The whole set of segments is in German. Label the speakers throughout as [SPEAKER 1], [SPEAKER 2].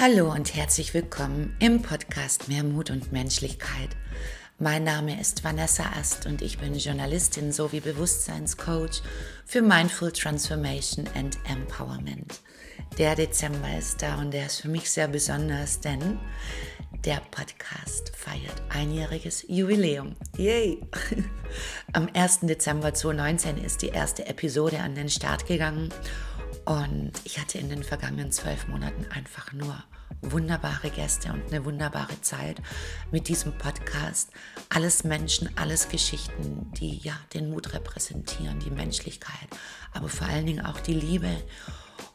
[SPEAKER 1] Hallo und herzlich willkommen im Podcast Mehr Mut und Menschlichkeit. Mein Name ist Vanessa Ast und ich bin Journalistin sowie Bewusstseinscoach für Mindful Transformation and Empowerment. Der Dezember ist da und der ist für mich sehr besonders, denn der Podcast feiert einjähriges Jubiläum. Yay! Am 1. Dezember 2019 ist die erste Episode an den Start gegangen und ich hatte in den vergangenen zwölf Monaten einfach nur wunderbare Gäste und eine wunderbare Zeit mit diesem Podcast. Alles Menschen, alles Geschichten, die ja den Mut repräsentieren, die Menschlichkeit, aber vor allen Dingen auch die Liebe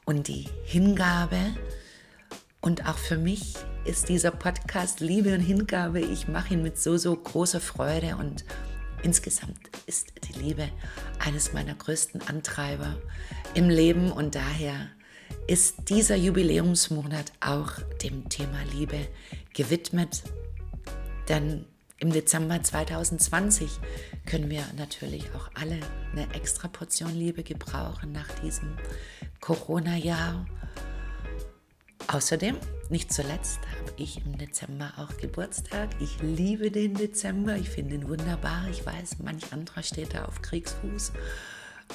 [SPEAKER 1] und die Hingabe. Und auch für mich ist dieser Podcast Liebe und Hingabe. Ich mache ihn mit so, so großer Freude und insgesamt ist die Liebe eines meiner größten Antreiber im Leben und daher ist dieser Jubiläumsmonat auch dem Thema Liebe gewidmet. Denn im Dezember 2020 können wir natürlich auch alle eine extra Portion Liebe gebrauchen nach diesem Corona-Jahr. Außerdem, nicht zuletzt, habe ich im Dezember auch Geburtstag. Ich liebe den Dezember, ich finde ihn wunderbar. Ich weiß, manch anderer steht da auf Kriegsfuß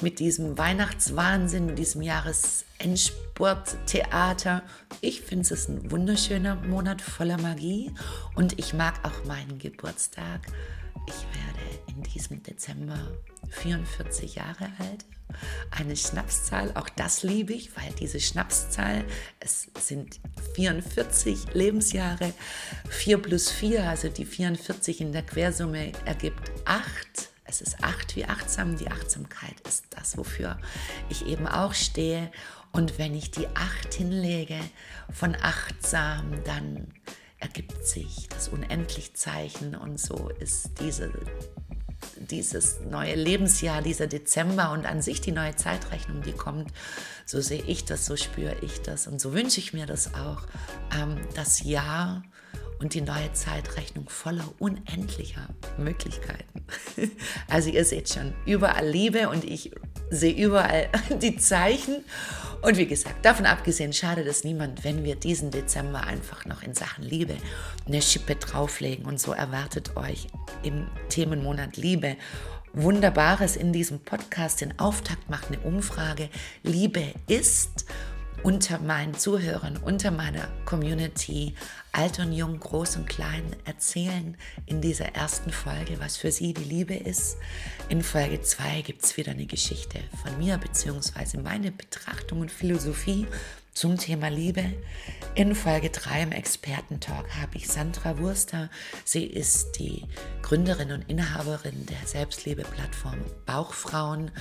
[SPEAKER 1] mit diesem Weihnachtswahnsinn, mit diesem Jahresendsporttheater. Ich finde es ein wunderschöner Monat voller Magie und ich mag auch meinen Geburtstag. Ich werde in diesem Dezember 44 Jahre alt. Eine Schnapszahl, auch das liebe ich, weil diese Schnapszahl, es sind 44 Lebensjahre, 4 plus 4, also die 44 in der Quersumme ergibt 8 es ist acht wie achtsam. Die Achtsamkeit ist das, wofür ich eben auch stehe. Und wenn ich die acht hinlege von achtsam, dann ergibt sich das Unendlichzeichen und so ist diese, dieses neue Lebensjahr, dieser Dezember und an sich die neue Zeitrechnung, die kommt, so sehe ich das, so spüre ich das und so wünsche ich mir das auch, ähm, das Jahr und die neue Zeitrechnung voller unendlicher Möglichkeiten. Also ihr seht schon, überall Liebe und ich sehe überall die Zeichen. Und wie gesagt, davon abgesehen, schade es niemand, wenn wir diesen Dezember einfach noch in Sachen Liebe eine Schippe drauflegen. Und so erwartet euch im Themenmonat Liebe Wunderbares in diesem Podcast. Den Auftakt macht eine Umfrage. Liebe ist unter meinen Zuhörern, unter meiner Community, alt und jung, groß und klein, erzählen in dieser ersten Folge, was für sie die Liebe ist. In Folge 2 gibt es wieder eine Geschichte von mir, beziehungsweise meine Betrachtung und Philosophie zum Thema Liebe. In Folge 3 im Expertentalk habe ich Sandra Wurster. Sie ist die Gründerin und Inhaberin der Selbstliebe-Plattform Bauchfrauen,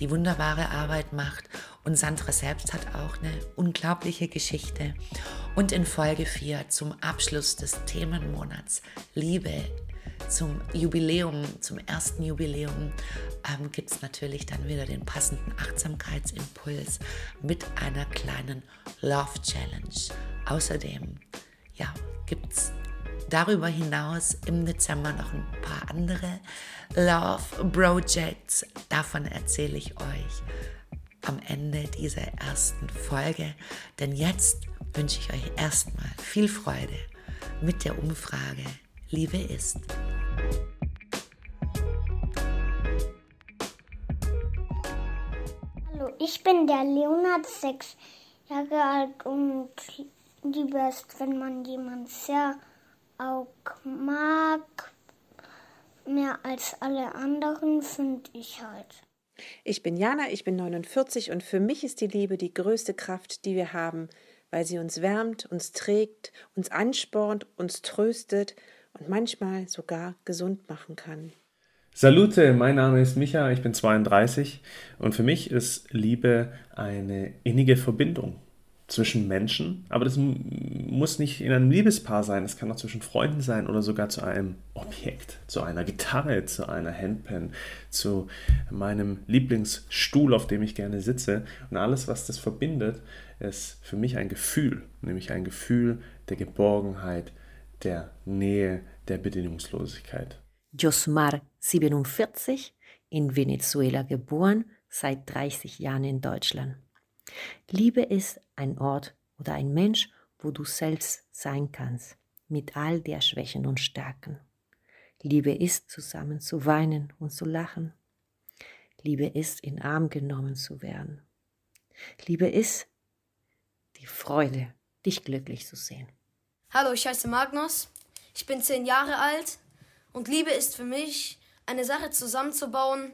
[SPEAKER 1] die wunderbare Arbeit macht. Und Sandra selbst hat auch eine unglaubliche Geschichte. Und in Folge 4 zum Abschluss des Themenmonats Liebe zum Jubiläum, zum ersten Jubiläum, ähm, gibt es natürlich dann wieder den passenden Achtsamkeitsimpuls mit einer kleinen Love Challenge. Außerdem ja, gibt es darüber hinaus im Dezember noch ein paar andere Love Projects. Davon erzähle ich euch am Ende dieser ersten Folge. Denn jetzt wünsche ich euch erstmal viel Freude mit der Umfrage Liebe ist.
[SPEAKER 2] Hallo, ich bin der Leonard, sechs Jahre alt und Liebe ist, wenn man jemanden sehr auch mag, mehr als alle anderen, finde ich halt.
[SPEAKER 3] Ich bin Jana, ich bin 49 und für mich ist die Liebe die größte Kraft, die wir haben, weil sie uns wärmt, uns trägt, uns anspornt, uns tröstet und manchmal sogar gesund machen kann.
[SPEAKER 4] Salute, mein Name ist Micha, ich bin 32 und für mich ist Liebe eine innige Verbindung zwischen Menschen, aber das muss nicht in einem Liebespaar sein, es kann auch zwischen Freunden sein oder sogar zu einem Objekt, zu einer Gitarre, zu einer Handpan, zu meinem Lieblingsstuhl, auf dem ich gerne sitze und alles, was das verbindet, ist für mich ein Gefühl, nämlich ein Gefühl der Geborgenheit, der Nähe, der Bedingungslosigkeit.
[SPEAKER 5] Josmar, 47, in Venezuela geboren, seit 30 Jahren in Deutschland. Liebe ist ein Ort oder ein Mensch, wo du selbst sein kannst, mit all der Schwächen und Stärken. Liebe ist, zusammen zu weinen und zu lachen. Liebe ist, in Arm genommen zu werden. Liebe ist die Freude, dich glücklich zu sehen.
[SPEAKER 6] Hallo, ich heiße Magnus. Ich bin zehn Jahre alt und Liebe ist für mich, eine Sache zusammenzubauen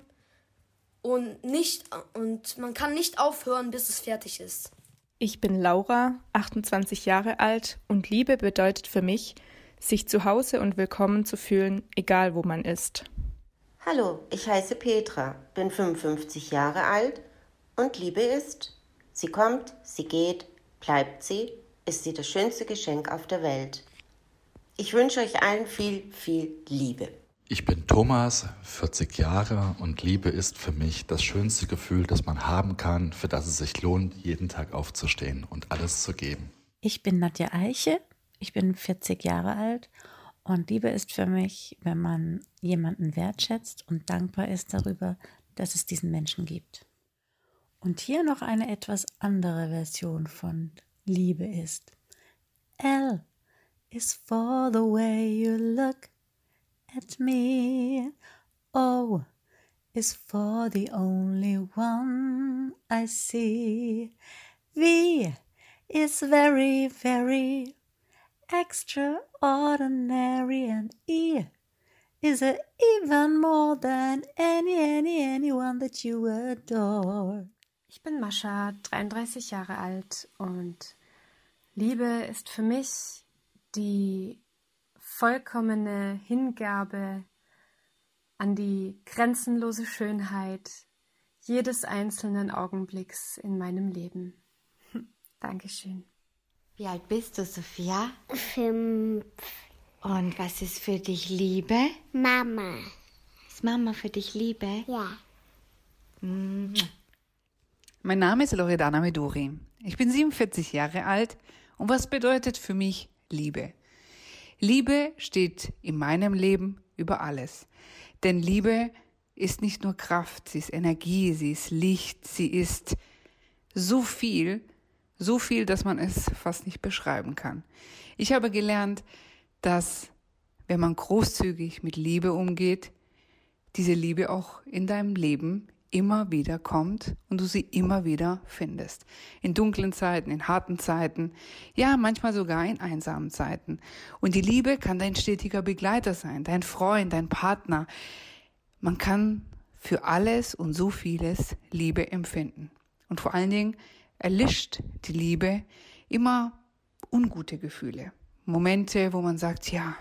[SPEAKER 6] und nicht und man kann nicht aufhören, bis es fertig ist.
[SPEAKER 7] Ich bin Laura, 28 Jahre alt und Liebe bedeutet für mich, sich zu Hause und willkommen zu fühlen, egal wo man ist.
[SPEAKER 8] Hallo, ich heiße Petra, bin 55 Jahre alt und Liebe ist, sie kommt, sie geht, bleibt sie, ist sie das schönste Geschenk auf der Welt. Ich wünsche euch allen viel, viel Liebe.
[SPEAKER 9] Ich bin Thomas, 40 Jahre und Liebe ist für mich das schönste Gefühl, das man haben kann, für das es sich lohnt, jeden Tag aufzustehen und alles zu geben.
[SPEAKER 10] Ich bin Nadja Eiche, ich bin 40 Jahre alt und Liebe ist für mich, wenn man jemanden wertschätzt und dankbar ist darüber, dass es diesen Menschen gibt. Und hier noch eine etwas andere Version von Liebe ist. L is for the way you look at me. O is for the only one I see. V is very, very extraordinary. And E is even more than any, any, anyone that you adore.
[SPEAKER 11] Ich bin Mascha, 33 Jahre alt und Liebe ist für mich die vollkommene Hingabe an die grenzenlose Schönheit jedes einzelnen Augenblicks in meinem Leben. Dankeschön.
[SPEAKER 12] Wie alt bist du, Sophia?
[SPEAKER 2] Fünf.
[SPEAKER 12] Und was ist für dich Liebe?
[SPEAKER 2] Mama.
[SPEAKER 12] Ist Mama für dich Liebe?
[SPEAKER 2] Ja.
[SPEAKER 13] Mein Name ist Loredana Meduri. Ich bin 47 Jahre alt und was bedeutet für mich Liebe? Liebe steht in meinem Leben über alles. Denn Liebe ist nicht nur Kraft, sie ist Energie, sie ist Licht, sie ist so viel, so viel, dass man es fast nicht beschreiben kann. Ich habe gelernt, dass wenn man großzügig mit Liebe umgeht, diese Liebe auch in deinem Leben immer wieder kommt und du sie immer wieder findest. In dunklen Zeiten, in harten Zeiten, ja, manchmal sogar in einsamen Zeiten. Und die Liebe kann dein stetiger Begleiter sein, dein Freund, dein Partner. Man kann für alles und so vieles Liebe empfinden. Und vor allen Dingen erlischt die Liebe immer ungute Gefühle. Momente, wo man sagt, ja,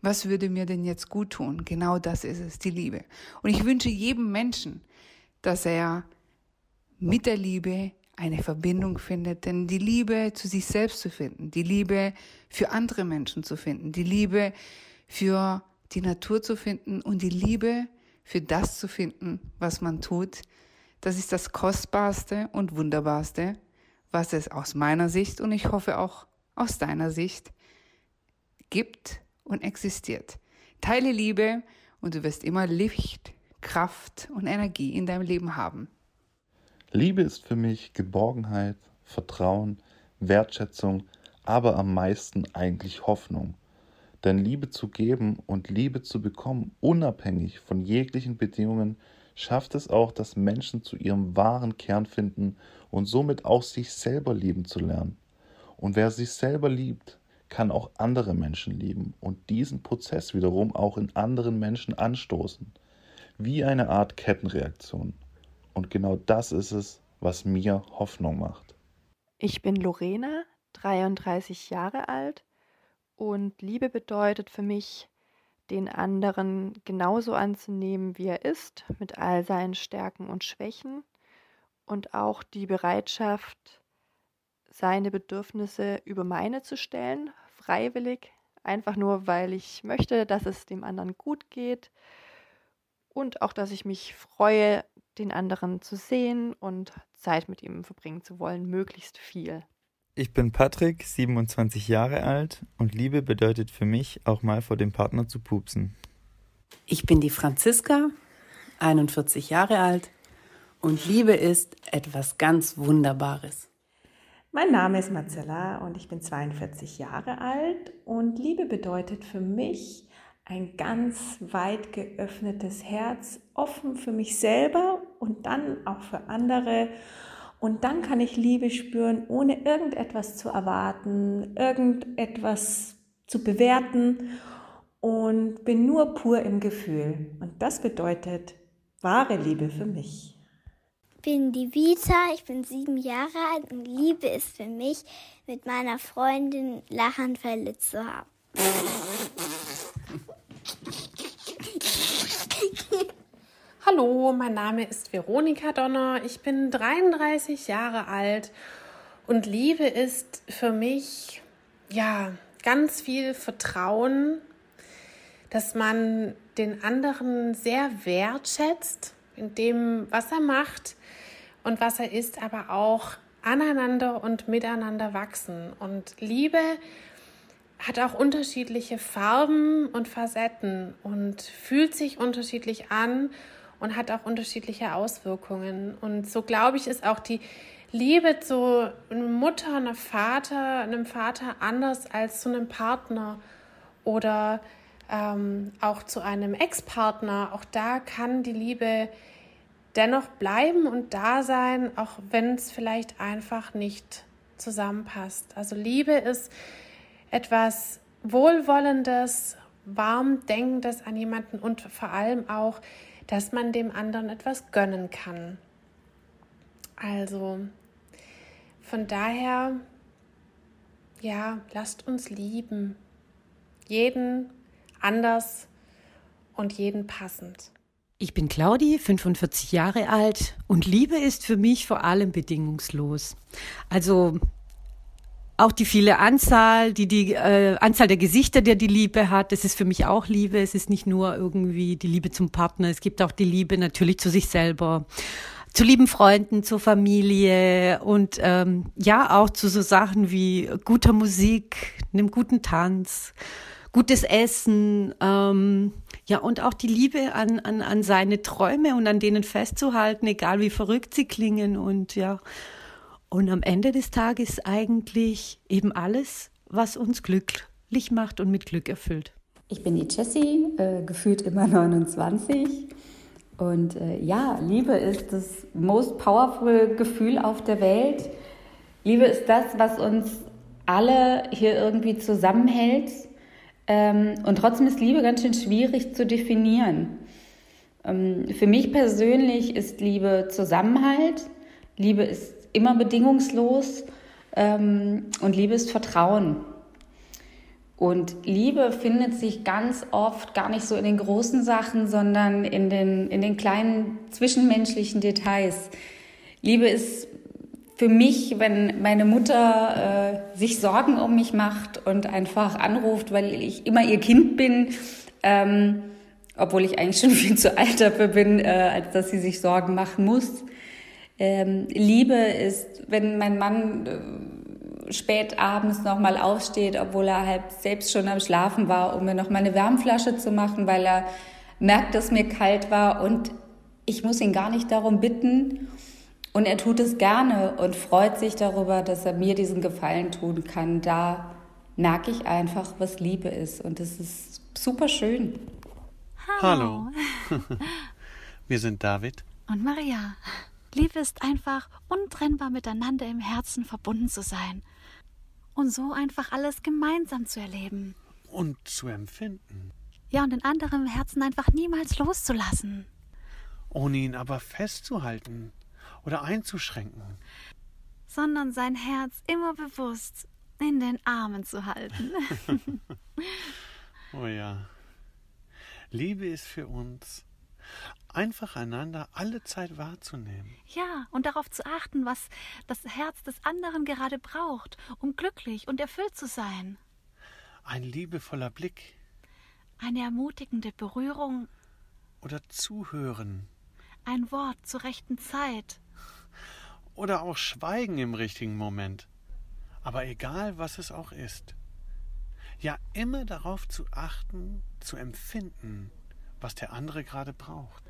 [SPEAKER 13] was würde mir denn jetzt gut tun? Genau das ist es, die Liebe. Und ich wünsche jedem Menschen, dass er mit der Liebe eine Verbindung findet, denn die Liebe zu sich selbst zu finden, die Liebe für andere Menschen zu finden, die Liebe für die Natur zu finden und die Liebe für das zu finden, was man tut, das ist das Kostbarste und Wunderbarste, was es aus meiner Sicht und ich hoffe auch aus deiner Sicht gibt und existiert. Teile Liebe und du wirst immer Licht, Kraft und Energie in deinem Leben haben.
[SPEAKER 14] Liebe ist für mich Geborgenheit, Vertrauen, Wertschätzung, aber am meisten eigentlich Hoffnung. Denn Liebe zu geben und Liebe zu bekommen, unabhängig von jeglichen Bedingungen, schafft es auch, dass Menschen zu ihrem wahren Kern finden und somit auch sich selber lieben zu lernen. Und wer sich selber liebt, kann auch andere Menschen lieben und diesen Prozess wiederum auch in anderen Menschen anstoßen. Wie eine Art Kettenreaktion. Und genau das ist es, was mir Hoffnung macht.
[SPEAKER 15] Ich bin Lorena, 33 Jahre alt und Liebe bedeutet für mich, den anderen genauso anzunehmen, wie er ist, mit all seinen Stärken und Schwächen und auch die Bereitschaft, seine Bedürfnisse über meine zu stellen, freiwillig, einfach nur, weil ich möchte, dass es dem anderen gut geht und auch, dass ich mich freue, den anderen zu sehen und Zeit mit ihm verbringen zu wollen, möglichst viel.
[SPEAKER 16] Ich bin Patrick, 27 Jahre alt und Liebe bedeutet für mich auch mal vor dem Partner zu pupsen.
[SPEAKER 17] Ich bin die Franziska, 41 Jahre alt und Liebe ist etwas ganz Wunderbares.
[SPEAKER 3] Mein Name ist Marcella und ich bin 42 Jahre alt und Liebe bedeutet für mich ein ganz weit geöffnetes Herz, offen für mich selber und dann auch für andere. Und dann kann ich Liebe spüren, ohne irgendetwas zu erwarten, irgendetwas zu bewerten und bin nur pur im Gefühl. Und das bedeutet wahre Liebe für mich
[SPEAKER 2] bin die Vita, ich bin sieben Jahre alt und Liebe ist für mich, mit meiner Freundin Lachanfälle zu haben.
[SPEAKER 18] Hallo, mein Name ist Veronika Donner, ich bin 33 Jahre alt und Liebe ist für mich ja ganz viel Vertrauen, dass man den anderen sehr wertschätzt in dem, was er macht und was er ist, aber auch aneinander und miteinander wachsen. Und Liebe hat auch unterschiedliche Farben und Facetten und fühlt sich unterschiedlich an und hat auch unterschiedliche Auswirkungen. Und so glaube ich, ist auch die Liebe zu einer Mutter, einem Vater, einem Vater anders als zu einem Partner oder ähm, auch zu einem Ex-Partner. Auch da kann die Liebe dennoch bleiben und da sein, auch wenn es vielleicht einfach nicht zusammenpasst. Also Liebe ist etwas Wohlwollendes, warm Denkendes an jemanden und vor allem auch, dass man dem anderen etwas gönnen kann. Also von daher, ja, lasst uns lieben. Jeden anders und jeden passend.
[SPEAKER 19] Ich bin Claudi, 45 Jahre alt und Liebe ist für mich vor allem bedingungslos. Also auch die viele Anzahl, die die äh, Anzahl der Gesichter, der die Liebe hat, das ist für mich auch Liebe. Es ist nicht nur irgendwie die Liebe zum Partner, es gibt auch die Liebe natürlich zu sich selber, zu lieben Freunden, zur Familie und ähm, ja auch zu so Sachen wie guter Musik, einem guten Tanz, gutes Essen. Ähm, ja, und auch die Liebe an, an, an seine Träume und an denen festzuhalten, egal wie verrückt sie klingen. Und ja, und am Ende des Tages eigentlich eben alles, was uns glücklich macht und mit Glück erfüllt.
[SPEAKER 20] Ich bin die Jessie, äh, gefühlt immer 29. Und äh, ja, Liebe ist das most powerful Gefühl auf der Welt. Liebe ist das, was uns alle hier irgendwie zusammenhält ähm, und trotzdem ist Liebe ganz schön schwierig zu definieren. Ähm, für mich persönlich ist Liebe Zusammenhalt, Liebe ist immer bedingungslos ähm, und Liebe ist Vertrauen. Und Liebe findet sich ganz oft gar nicht so in den großen Sachen, sondern in den, in den kleinen zwischenmenschlichen Details. Liebe ist für mich, wenn meine Mutter äh, sich Sorgen um mich macht und einfach anruft, weil ich immer ihr Kind bin, ähm, obwohl ich eigentlich schon viel zu alt dafür bin, äh, als dass sie sich Sorgen machen muss. Ähm, Liebe ist, wenn mein Mann äh, spät abends nochmal aufsteht, obwohl er halt selbst schon am Schlafen war, um mir noch mal eine Wärmflasche zu machen, weil er merkt, dass mir kalt war und ich muss ihn gar nicht darum bitten. Und er tut es gerne und freut sich darüber, dass er mir diesen Gefallen tun kann. Da merke ich einfach, was Liebe ist. Und es ist super schön.
[SPEAKER 21] Hallo. Wir sind David.
[SPEAKER 22] Und Maria. Liebe ist einfach untrennbar miteinander im Herzen verbunden zu sein. Und so einfach alles gemeinsam zu erleben.
[SPEAKER 21] Und zu empfinden.
[SPEAKER 22] Ja, und den anderen im Herzen einfach niemals loszulassen.
[SPEAKER 21] Ohne ihn aber festzuhalten oder einzuschränken,
[SPEAKER 22] sondern sein Herz immer bewusst in den Armen zu halten.
[SPEAKER 21] oh ja. Liebe ist für uns einfach einander alle Zeit wahrzunehmen.
[SPEAKER 22] Ja, und darauf zu achten, was das Herz des anderen gerade braucht, um glücklich und erfüllt zu sein.
[SPEAKER 21] Ein liebevoller Blick.
[SPEAKER 22] Eine ermutigende Berührung.
[SPEAKER 21] Oder zuhören.
[SPEAKER 22] Ein Wort zur rechten Zeit
[SPEAKER 21] oder auch Schweigen im richtigen Moment. Aber egal, was es auch ist. Ja, immer darauf zu achten, zu empfinden, was der andere gerade braucht.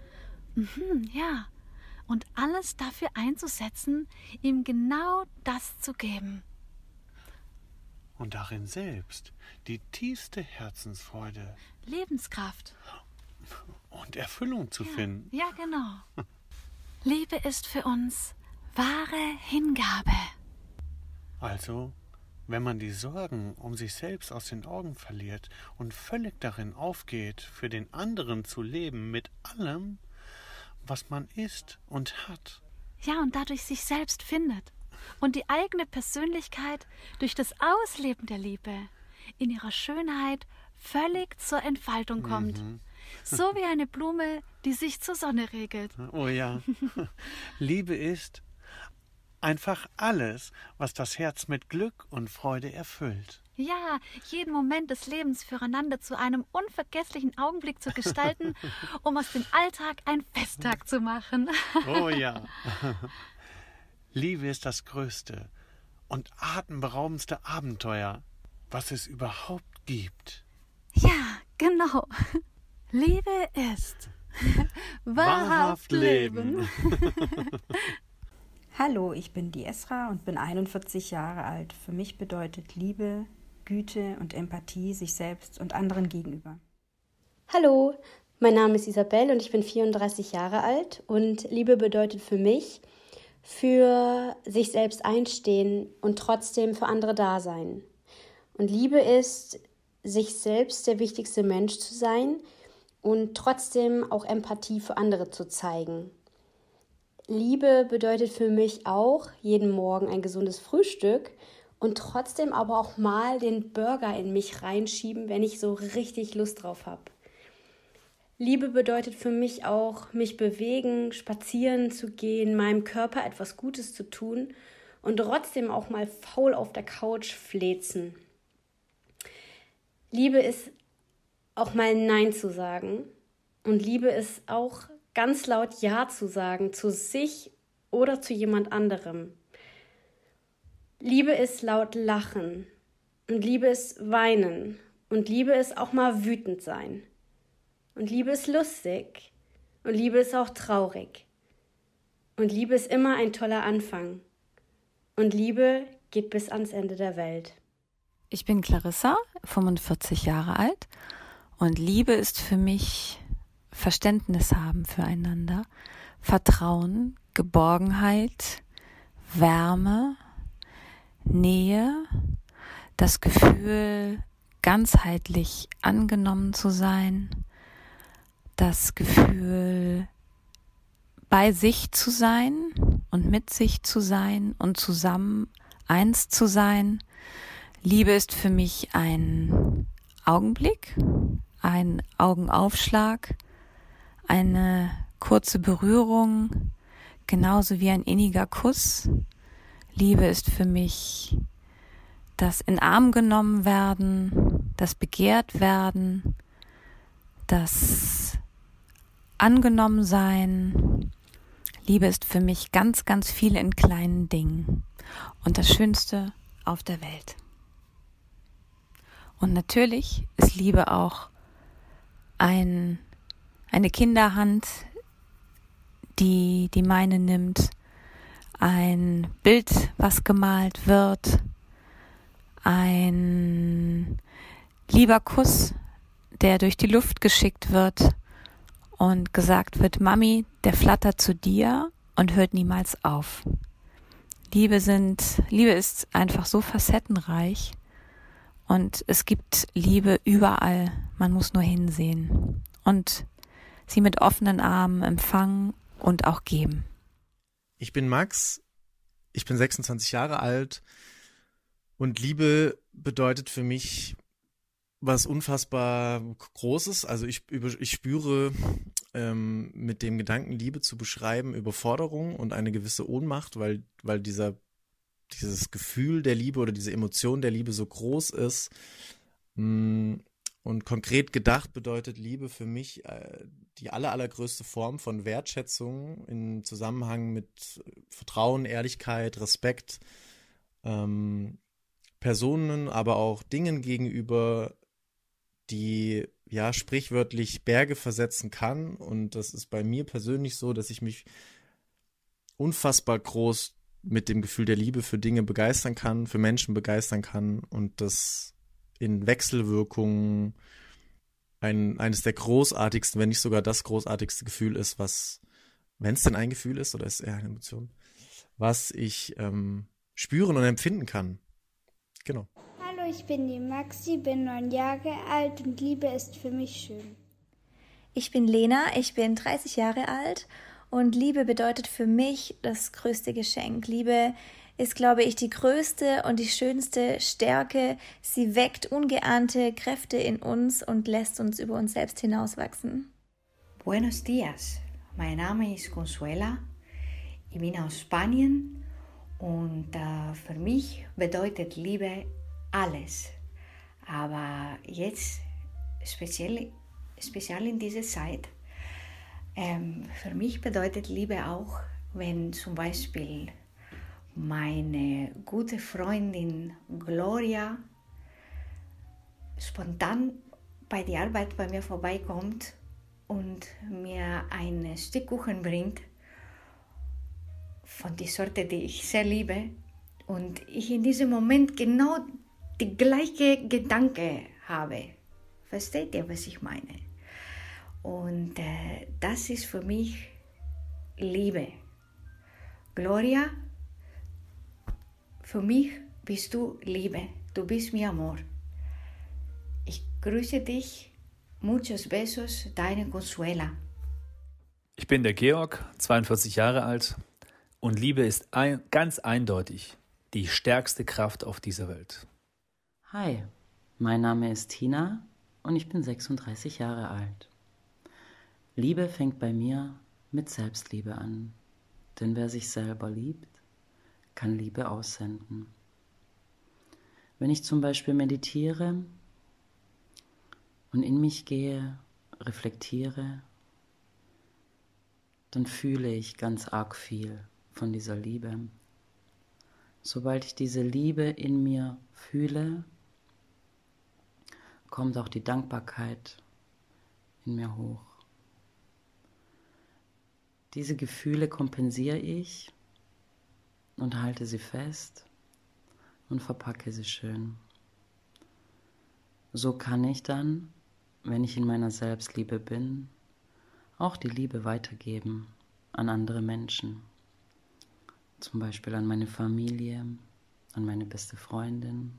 [SPEAKER 22] Mhm, ja. und alles dafür einzusetzen, ihm genau das zu geben.
[SPEAKER 21] Und darin selbst die tiefste Herzensfreude.
[SPEAKER 22] Lebenskraft.
[SPEAKER 21] Und Erfüllung zu
[SPEAKER 22] ja,
[SPEAKER 21] finden.
[SPEAKER 22] Ja, genau. Liebe ist für uns wahre Hingabe.
[SPEAKER 21] Also, wenn man die Sorgen um sich selbst aus den Augen verliert und völlig darin aufgeht, für den anderen zu leben mit allem, was man ist und hat.
[SPEAKER 22] Ja, und dadurch sich selbst findet und die eigene Persönlichkeit durch das Ausleben der Liebe in ihrer Schönheit völlig zur Entfaltung kommt. Mhm. So wie eine Blume, die sich zur Sonne regelt.
[SPEAKER 21] Oh ja. Liebe ist einfach alles, was das Herz mit Glück und Freude erfüllt.
[SPEAKER 22] Ja, jeden Moment des Lebens füreinander zu einem unvergesslichen Augenblick zu gestalten, um aus dem Alltag ein Festtag zu machen.
[SPEAKER 21] Oh ja. Liebe ist das größte und atemberaubendste Abenteuer, was es überhaupt gibt.
[SPEAKER 22] Ja, genau. Liebe ist wahrhaft Leben.
[SPEAKER 23] Hallo, ich bin die Esra und bin 41 Jahre alt. Für mich bedeutet Liebe Güte und Empathie sich selbst und anderen gegenüber.
[SPEAKER 24] Hallo, mein Name ist Isabel und ich bin 34 Jahre alt und Liebe bedeutet für mich, für sich selbst einstehen und trotzdem für andere da sein. Und Liebe ist, sich selbst der wichtigste Mensch zu sein und trotzdem auch Empathie für andere zu zeigen. Liebe bedeutet für mich auch jeden Morgen ein gesundes Frühstück und trotzdem aber auch mal den Burger in mich reinschieben, wenn ich so richtig Lust drauf habe. Liebe bedeutet für mich auch, mich bewegen, spazieren zu gehen, meinem Körper etwas Gutes zu tun und trotzdem auch mal faul auf der Couch flezen. Liebe ist auch mal Nein zu sagen und Liebe ist auch ganz laut Ja zu sagen zu sich oder zu jemand anderem. Liebe ist laut lachen und Liebe ist weinen und Liebe ist auch mal wütend sein. Und Liebe ist lustig und Liebe ist auch traurig. Und Liebe ist immer ein toller Anfang. Und Liebe geht bis ans Ende der Welt.
[SPEAKER 25] Ich bin Clarissa, 45 Jahre alt und Liebe ist für mich Verständnis haben füreinander, Vertrauen, Geborgenheit, Wärme, Nähe, das Gefühl, ganzheitlich angenommen zu sein, das Gefühl, bei sich zu sein und mit sich zu sein und zusammen eins zu sein. Liebe ist für mich ein Augenblick, ein Augenaufschlag, eine kurze Berührung, genauso wie ein inniger Kuss, Liebe ist für mich das in Arm genommen werden, das begehrt werden, das angenommen sein. Liebe ist für mich ganz, ganz viel in kleinen Dingen und das Schönste auf der Welt. Und natürlich ist Liebe auch ein, eine Kinderhand, die die meine nimmt ein Bild, was gemalt wird, ein lieber Kuss, der durch die Luft geschickt wird und gesagt wird, Mami, der flattert zu dir und hört niemals auf. Liebe sind, Liebe ist einfach so facettenreich und es gibt Liebe überall. Man muss nur hinsehen und sie mit offenen Armen empfangen und auch geben.
[SPEAKER 26] Ich bin Max, ich bin 26 Jahre alt und Liebe bedeutet für mich was unfassbar Großes. Also ich, ich spüre ähm, mit dem Gedanken, Liebe zu beschreiben, Überforderung und eine gewisse Ohnmacht, weil, weil dieser, dieses Gefühl der Liebe oder diese Emotion der Liebe so groß ist. Mh, mm, und konkret gedacht bedeutet Liebe für mich äh, die aller, allergrößte Form von Wertschätzung im Zusammenhang mit Vertrauen, Ehrlichkeit, Respekt, ähm, Personen, aber auch Dingen gegenüber, die ja sprichwörtlich Berge versetzen kann. Und das ist bei mir persönlich so, dass ich mich unfassbar groß mit dem Gefühl der Liebe für Dinge begeistern kann, für Menschen begeistern kann und das in Wechselwirkungen ein, eines der großartigsten, wenn nicht sogar das großartigste Gefühl ist, was, wenn es denn ein Gefühl ist oder ist es eher eine Emotion, was ich ähm, spüren und empfinden kann. Genau.
[SPEAKER 2] Hallo, ich bin die Maxi, bin neun Jahre alt und Liebe ist für mich schön.
[SPEAKER 27] Ich bin Lena, ich bin 30 Jahre alt und Liebe bedeutet für mich das größte Geschenk. Liebe ist, glaube ich, die größte und die schönste Stärke. Sie weckt ungeahnte Kräfte in uns und lässt uns über uns selbst hinauswachsen.
[SPEAKER 28] Buenos días, mein Name ist Consuela. Ich bin aus Spanien und äh, für mich bedeutet Liebe alles. Aber jetzt, speziell, speziell in dieser Zeit, ähm, für mich bedeutet Liebe auch, wenn zum Beispiel meine gute Freundin Gloria spontan bei der Arbeit bei mir vorbeikommt und mir ein Stück Kuchen bringt von der Sorte, die ich sehr liebe und ich in diesem Moment genau die gleiche Gedanke habe. Versteht ihr, was ich meine? Und äh, das ist für mich Liebe. Gloria, für mich bist du Liebe, du bist mi Amor. Ich grüße dich. Muchos besos, deine Consuela.
[SPEAKER 29] Ich bin der Georg, 42 Jahre alt und Liebe ist ein, ganz eindeutig die stärkste Kraft auf dieser Welt.
[SPEAKER 30] Hi, mein Name ist Tina und ich bin 36 Jahre alt. Liebe fängt bei mir mit Selbstliebe an, denn wer sich selber liebt, kann Liebe aussenden. Wenn ich zum Beispiel meditiere und in mich gehe, reflektiere, dann fühle ich ganz arg viel von dieser Liebe. Sobald ich diese Liebe in mir fühle, kommt auch die Dankbarkeit in mir hoch. Diese Gefühle kompensiere ich und halte sie fest und verpacke sie schön. So kann ich dann, wenn ich in meiner Selbstliebe bin, auch die Liebe weitergeben an andere Menschen. Zum Beispiel an meine Familie, an meine beste Freundin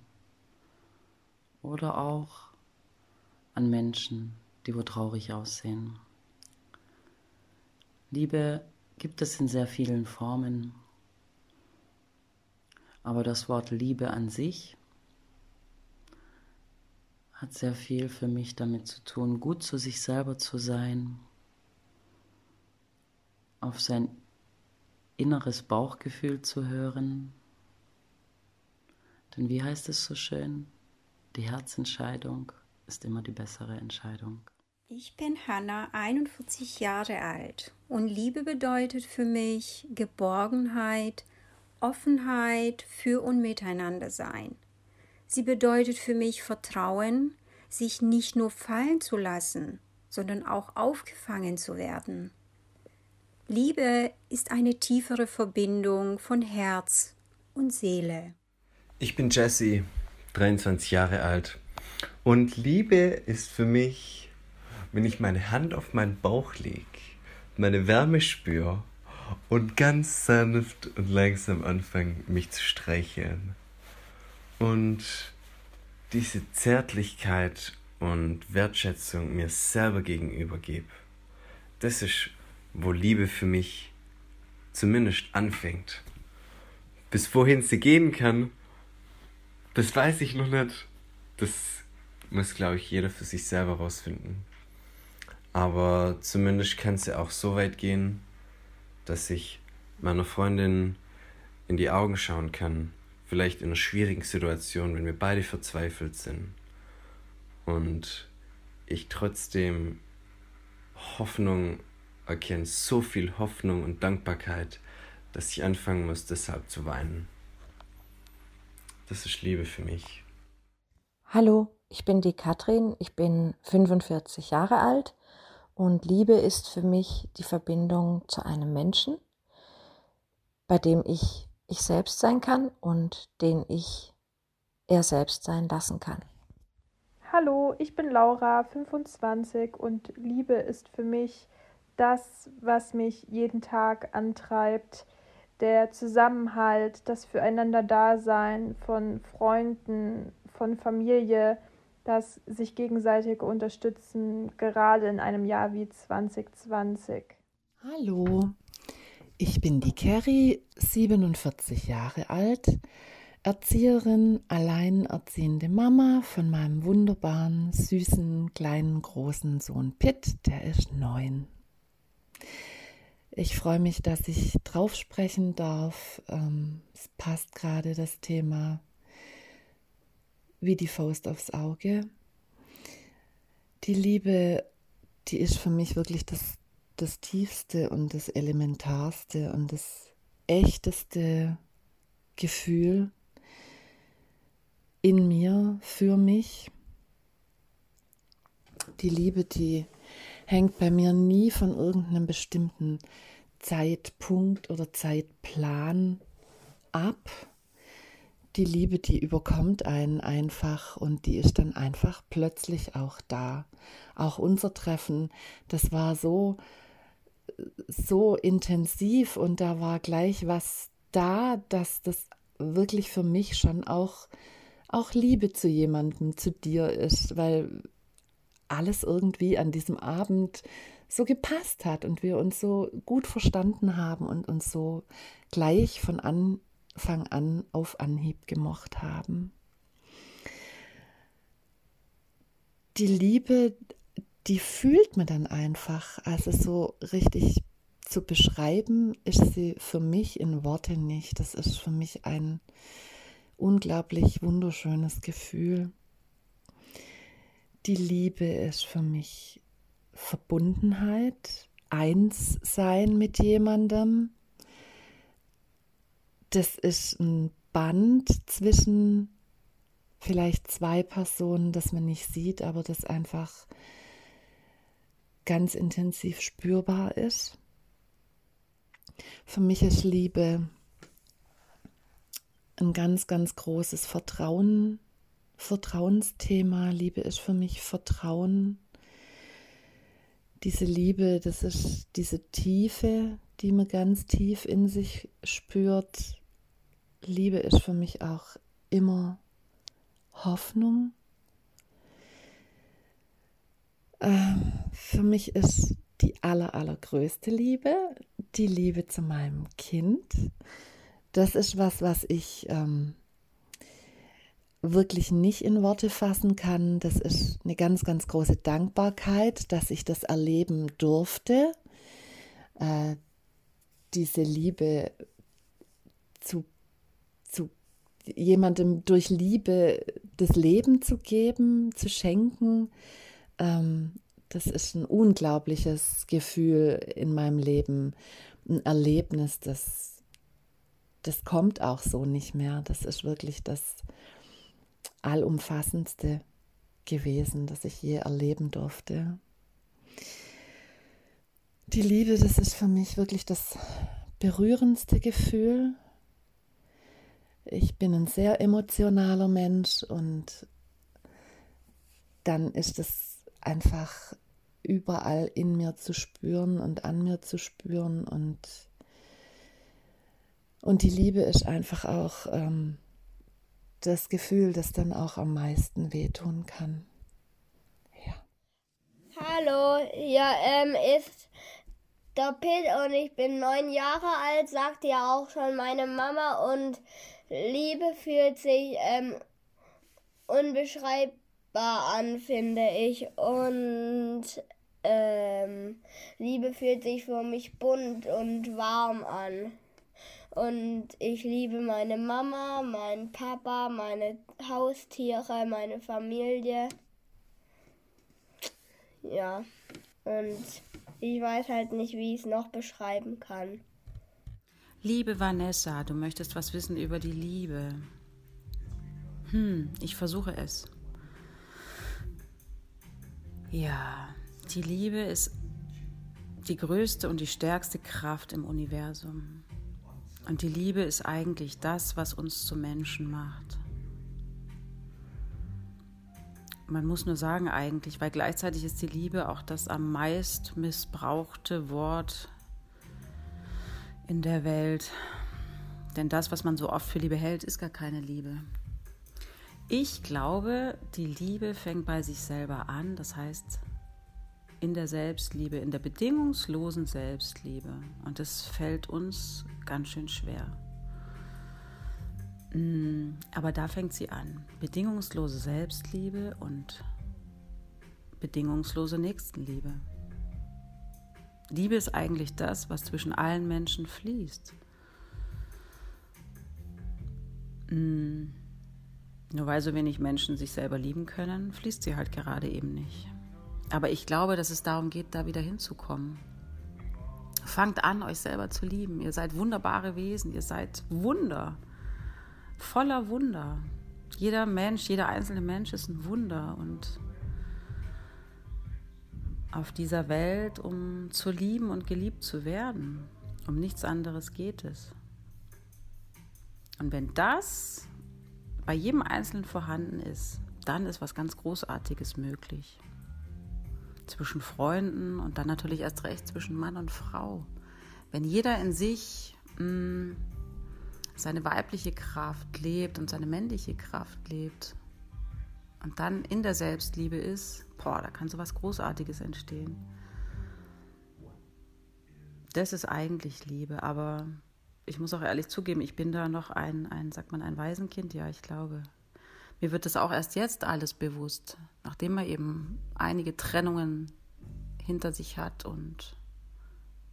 [SPEAKER 30] oder auch an Menschen, die wo traurig aussehen. Liebe gibt es in sehr vielen Formen, aber das Wort Liebe an sich hat sehr viel für mich damit zu tun, gut zu sich selber zu sein, auf sein inneres Bauchgefühl zu hören. Denn wie heißt es so schön? Die Herzentscheidung ist immer die bessere Entscheidung.
[SPEAKER 31] Ich bin Hanna, 41 Jahre alt und Liebe bedeutet für mich Geborgenheit, Offenheit für und miteinander sein. Sie bedeutet für mich Vertrauen, sich nicht nur fallen zu lassen, sondern auch aufgefangen zu werden. Liebe ist eine tiefere Verbindung von Herz und Seele.
[SPEAKER 32] Ich bin Jesse, 23 Jahre alt und Liebe ist für mich, wenn ich meine Hand auf meinen Bauch lege, meine Wärme spüre und ganz sanft und langsam anfange, mich zu streicheln. Und diese Zärtlichkeit und Wertschätzung mir selber gegenüber gebe. Das ist, wo Liebe für mich zumindest anfängt. Bis wohin sie gehen kann, das weiß ich noch nicht. Das muss, glaube ich, jeder für sich selber rausfinden. Aber zumindest kann sie auch so weit gehen, dass ich meiner Freundin in die Augen schauen kann, vielleicht in einer schwierigen Situation, wenn wir beide verzweifelt sind und ich trotzdem Hoffnung erkenne, so viel Hoffnung und Dankbarkeit, dass ich anfangen muss, deshalb zu weinen. Das ist Liebe für mich.
[SPEAKER 33] Hallo, ich bin die Katrin, ich bin 45 Jahre alt und Liebe ist für mich die Verbindung zu einem Menschen, bei dem ich ich selbst sein kann und den ich er selbst sein lassen kann.
[SPEAKER 34] Hallo, ich bin Laura, 25 und Liebe ist für mich das, was mich jeden Tag antreibt, der Zusammenhalt, das Füreinander-Dasein von Freunden, von Familie, das sich gegenseitige Unterstützen, gerade in einem Jahr wie 2020.
[SPEAKER 35] Hallo, ich bin die Carrie, 47 Jahre alt, Erzieherin, alleinerziehende Mama von meinem wunderbaren, süßen, kleinen, großen Sohn Pitt, der ist neun. Ich freue mich, dass ich drauf sprechen darf. Ähm, es passt gerade das Thema wie die Faust aufs Auge. Die Liebe, die ist für mich wirklich das, das tiefste und das elementarste und das echteste Gefühl in mir, für mich. Die Liebe, die hängt bei mir nie von irgendeinem bestimmten Zeitpunkt oder Zeitplan ab. Die Liebe, die überkommt einen einfach und die ist dann einfach plötzlich auch da. Auch unser Treffen, das war so, so intensiv und da war gleich was da, dass das wirklich für mich schon auch, auch Liebe zu jemandem, zu dir ist, weil alles irgendwie an diesem Abend so gepasst hat und wir uns so gut verstanden haben und uns so gleich von Anfang an auf Anhieb gemocht haben. Die Liebe, die fühlt man dann einfach. Also so richtig zu beschreiben, ist sie für mich in Worte nicht. Das ist für mich ein unglaublich wunderschönes Gefühl. Die Liebe ist für mich Verbundenheit, eins sein mit jemandem. Das ist ein Band zwischen vielleicht zwei Personen, das man nicht sieht, aber das einfach ganz intensiv spürbar ist. Für mich ist Liebe ein ganz, ganz großes Vertrauen Vertrauensthema. Liebe ist für mich Vertrauen. Diese Liebe, das ist diese Tiefe, die man ganz tief in sich spürt. Liebe ist für mich auch immer Hoffnung. Ähm, für mich ist die aller, allergrößte Liebe die Liebe zu meinem Kind. Das ist was, was ich ähm, wirklich nicht in Worte fassen kann. Das ist eine ganz, ganz große Dankbarkeit, dass ich das erleben durfte. Äh, diese Liebe zu, zu jemandem durch Liebe das Leben zu geben, zu schenken. Ähm, das ist ein unglaubliches Gefühl in meinem Leben, ein Erlebnis, das, das kommt auch so nicht mehr. Das ist wirklich das, allumfassendste gewesen, das ich je erleben durfte. Die Liebe, das ist für mich wirklich das berührendste Gefühl. Ich bin ein sehr emotionaler Mensch und dann ist es einfach überall in mir zu spüren und an mir zu spüren und und die Liebe ist einfach auch ähm, das Gefühl, das dann auch am meisten wehtun kann. Ja.
[SPEAKER 2] Hallo, ja, ähm, ist der Pitt und ich bin neun Jahre alt, sagt ja auch schon meine Mama und Liebe fühlt sich ähm, unbeschreibbar an, finde ich. Und ähm, Liebe fühlt sich für mich bunt und warm an. Und ich liebe meine Mama, meinen Papa, meine Haustiere, meine Familie. Ja, und ich weiß halt nicht, wie ich es noch beschreiben kann.
[SPEAKER 30] Liebe Vanessa, du möchtest was wissen über die Liebe. Hm, ich versuche es. Ja, die Liebe ist die größte und die stärkste Kraft im Universum.
[SPEAKER 36] Und die Liebe ist eigentlich das, was uns zu Menschen macht. Man muss nur sagen eigentlich, weil gleichzeitig ist die Liebe auch das am meist missbrauchte Wort in der Welt. Denn das, was man so oft für Liebe hält, ist gar keine Liebe. Ich glaube, die Liebe fängt bei sich selber an, das heißt in der Selbstliebe, in der bedingungslosen Selbstliebe. Und das fällt uns ganz schön schwer. Mm, aber da fängt sie an. Bedingungslose Selbstliebe und bedingungslose Nächstenliebe. Liebe ist eigentlich das, was zwischen allen Menschen fließt. Mm, nur weil so wenig Menschen sich selber lieben können, fließt sie halt gerade eben nicht. Aber ich glaube, dass es darum geht, da wieder hinzukommen. Fangt an, euch selber zu lieben. Ihr seid wunderbare Wesen, ihr seid Wunder voller Wunder. Jeder Mensch, jeder einzelne Mensch ist ein Wunder und auf dieser Welt, um zu lieben und geliebt zu werden. Um nichts anderes geht es. Und wenn das bei jedem Einzelnen vorhanden ist, dann ist was ganz Großartiges möglich. Zwischen Freunden und dann natürlich erst recht zwischen Mann und Frau. Wenn jeder in sich mh, mm, seine weibliche Kraft lebt und seine männliche Kraft lebt und dann in der Selbstliebe ist, boah, da kann so was Großartiges entstehen. Das ist eigentlich Liebe, aber ich muss auch ehrlich zugeben, ich bin da noch ein, ein, sagt man, ein Waisenkind, ja, ich glaube. Mir wird das auch erst jetzt alles bewusst, nachdem man eben einige Trennungen hinter sich hat und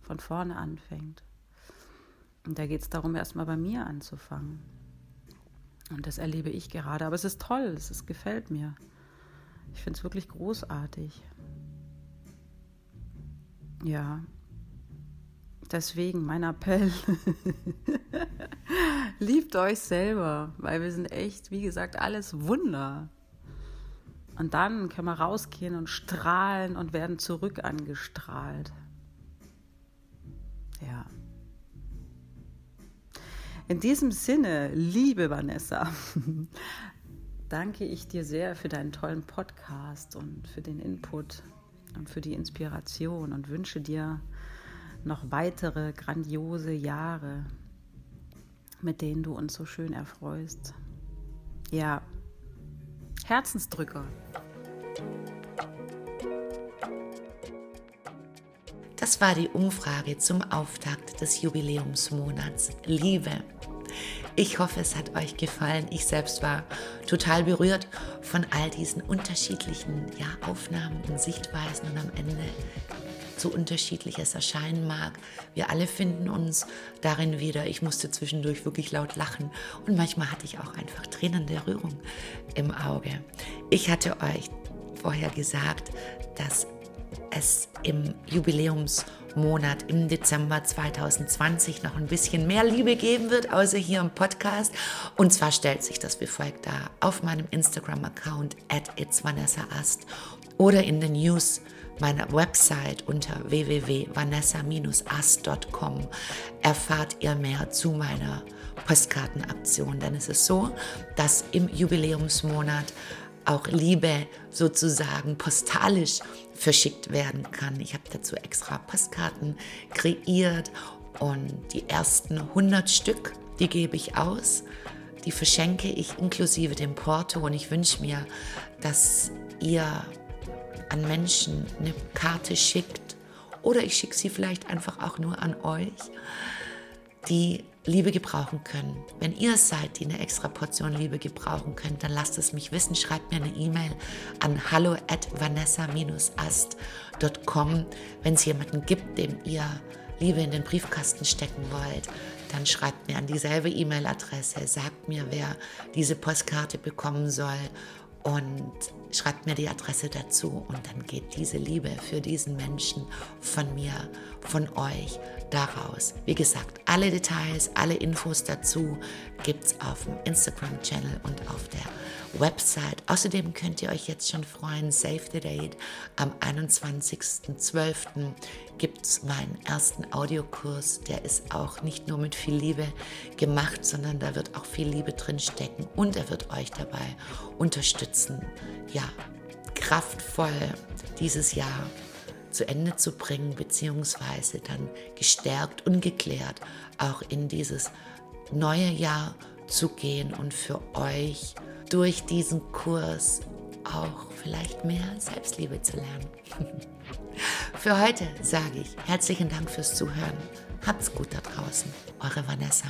[SPEAKER 36] von vorne anfängt. Und da geht es darum, erstmal bei mir anzufangen. Und das erlebe ich gerade. Aber es ist toll, es ist, gefällt mir. Ich finde es wirklich großartig. Ja. Deswegen mein Appell. Liebt euch selber, weil wir sind echt, wie gesagt, alles Wunder. Und dann können wir rausgehen und strahlen und werden zurück angestrahlt. Ja. In diesem Sinne, liebe Vanessa, danke ich dir sehr für deinen tollen Podcast und für den Input und für die Inspiration und wünsche dir noch weitere grandiose Jahre, mit denen du uns so schön erfreust. Ja, Herzensdrücker.
[SPEAKER 1] Das war die Umfrage zum Auftakt des Jubiläumsmonats Liebe. Ich hoffe, es hat euch gefallen. Ich selbst war total berührt von all diesen unterschiedlichen ja, Aufnahmen und Sichtweisen und am Ende so unterschiedlich es erscheinen mag. Wir alle finden uns darin wieder. Ich musste zwischendurch wirklich laut lachen und manchmal hatte ich auch einfach Tränen der Rührung im Auge. Ich hatte euch vorher gesagt, dass es im Jubiläumsmonat im Dezember 2020 noch ein bisschen mehr Liebe geben wird, außer hier im Podcast. Und zwar stellt sich das wie folgt dar auf meinem Instagram-Account at itsvanessaast oder in den News meiner Website unter www.vanessa-ast.com erfahrt ihr mehr zu meiner Postkartenaktion. Denn es ist so, dass im Jubiläumsmonat auch Liebe sozusagen postalisch verschickt werden kann. Ich habe dazu extra Postkarten kreiert und die ersten 100 Stück, die gebe ich aus. Die verschenke ich inklusive dem Porto und ich wünsche mir, dass ihr an Menschen eine Karte schickt oder ich schicke sie vielleicht einfach auch nur an euch, die Liebe gebrauchen können. Wenn ihr seid, die eine extra Portion Liebe gebrauchen könnt, dann lasst es mich wissen. Schreibt mir eine E-Mail an hallo at vanessa-ast.com. Wenn es jemanden gibt, dem ihr Liebe in den Briefkasten stecken wollt, dann schreibt mir an dieselbe E-Mail-Adresse, sagt mir, wer diese Postkarte bekommen soll und schreibt mir die Adresse dazu und dann geht diese Liebe für diesen Menschen von mir, von euch daraus. Wie gesagt, alle Details, alle Infos dazu gibt es auf dem Instagram-Channel und auf der Website. Außerdem könnt ihr euch jetzt schon freuen, Save the Date. Am 21.12. gibt es meinen ersten Audiokurs. Der ist auch nicht nur mit viel Liebe gemacht, sondern da wird auch viel Liebe drin stecken und er wird euch dabei unterstützen, ja, kraftvoll dieses Jahr zu Ende zu bringen, beziehungsweise dann gestärkt und geklärt auch in dieses neue Jahr zu gehen und für euch durch diesen Kurs auch vielleicht mehr Selbstliebe zu lernen. für heute sage ich herzlichen Dank fürs Zuhören. Habt's gut da draußen. Eure Vanessa.